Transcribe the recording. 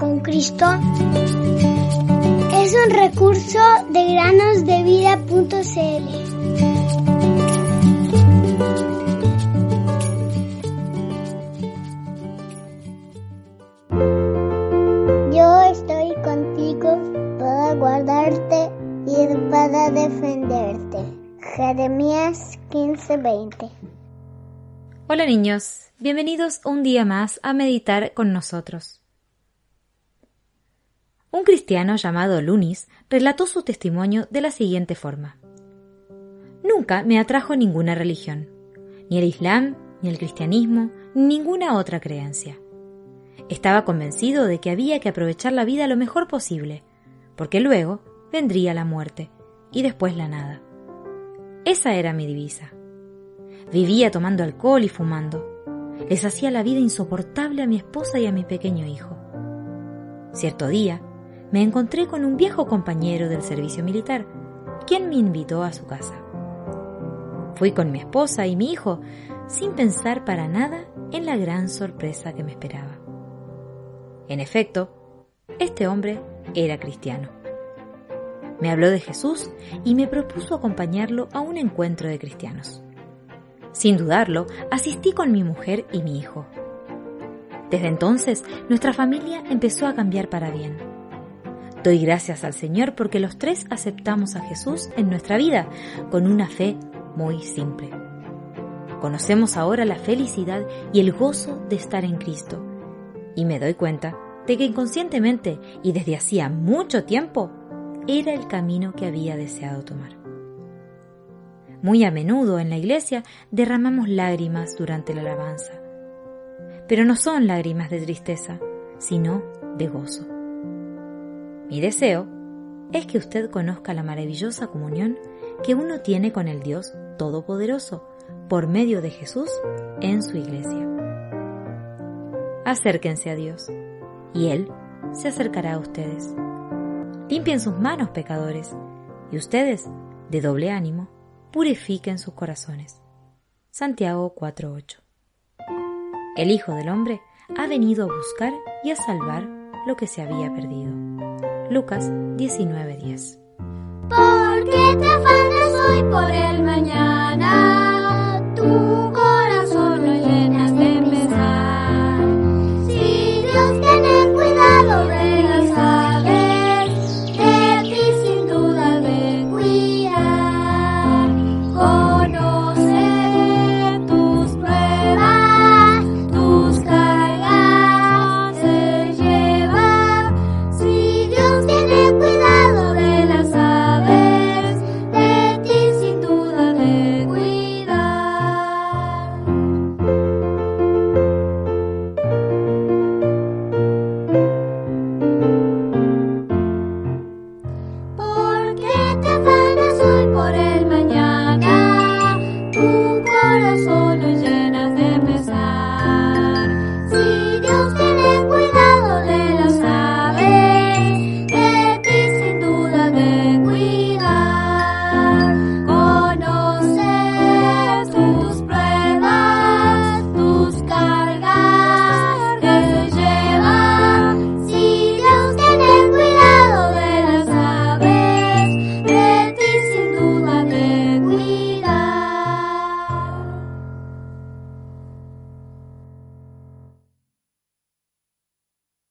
con Cristo es un recurso de granosdevida.cl. Yo estoy contigo para guardarte y para defenderte. Jeremías 15:20 Hola niños, bienvenidos un día más a meditar con nosotros. Un cristiano llamado Lunis relató su testimonio de la siguiente forma. Nunca me atrajo ninguna religión, ni el Islam, ni el cristianismo, ni ninguna otra creencia. Estaba convencido de que había que aprovechar la vida lo mejor posible, porque luego vendría la muerte y después la nada. Esa era mi divisa. Vivía tomando alcohol y fumando. Les hacía la vida insoportable a mi esposa y a mi pequeño hijo. Cierto día, me encontré con un viejo compañero del servicio militar, quien me invitó a su casa. Fui con mi esposa y mi hijo, sin pensar para nada en la gran sorpresa que me esperaba. En efecto, este hombre era cristiano. Me habló de Jesús y me propuso acompañarlo a un encuentro de cristianos. Sin dudarlo, asistí con mi mujer y mi hijo. Desde entonces, nuestra familia empezó a cambiar para bien. Doy gracias al Señor porque los tres aceptamos a Jesús en nuestra vida con una fe muy simple. Conocemos ahora la felicidad y el gozo de estar en Cristo. Y me doy cuenta de que inconscientemente y desde hacía mucho tiempo era el camino que había deseado tomar. Muy a menudo en la iglesia derramamos lágrimas durante la alabanza. Pero no son lágrimas de tristeza, sino de gozo. Mi deseo es que usted conozca la maravillosa comunión que uno tiene con el Dios Todopoderoso por medio de Jesús en su iglesia. Acérquense a Dios y Él se acercará a ustedes. Limpien sus manos, pecadores, y ustedes, de doble ánimo, purifiquen sus corazones. Santiago 4:8 El Hijo del Hombre ha venido a buscar y a salvar lo que se había perdido. Lucas 19:10 Porque te afanas hoy por el mañana,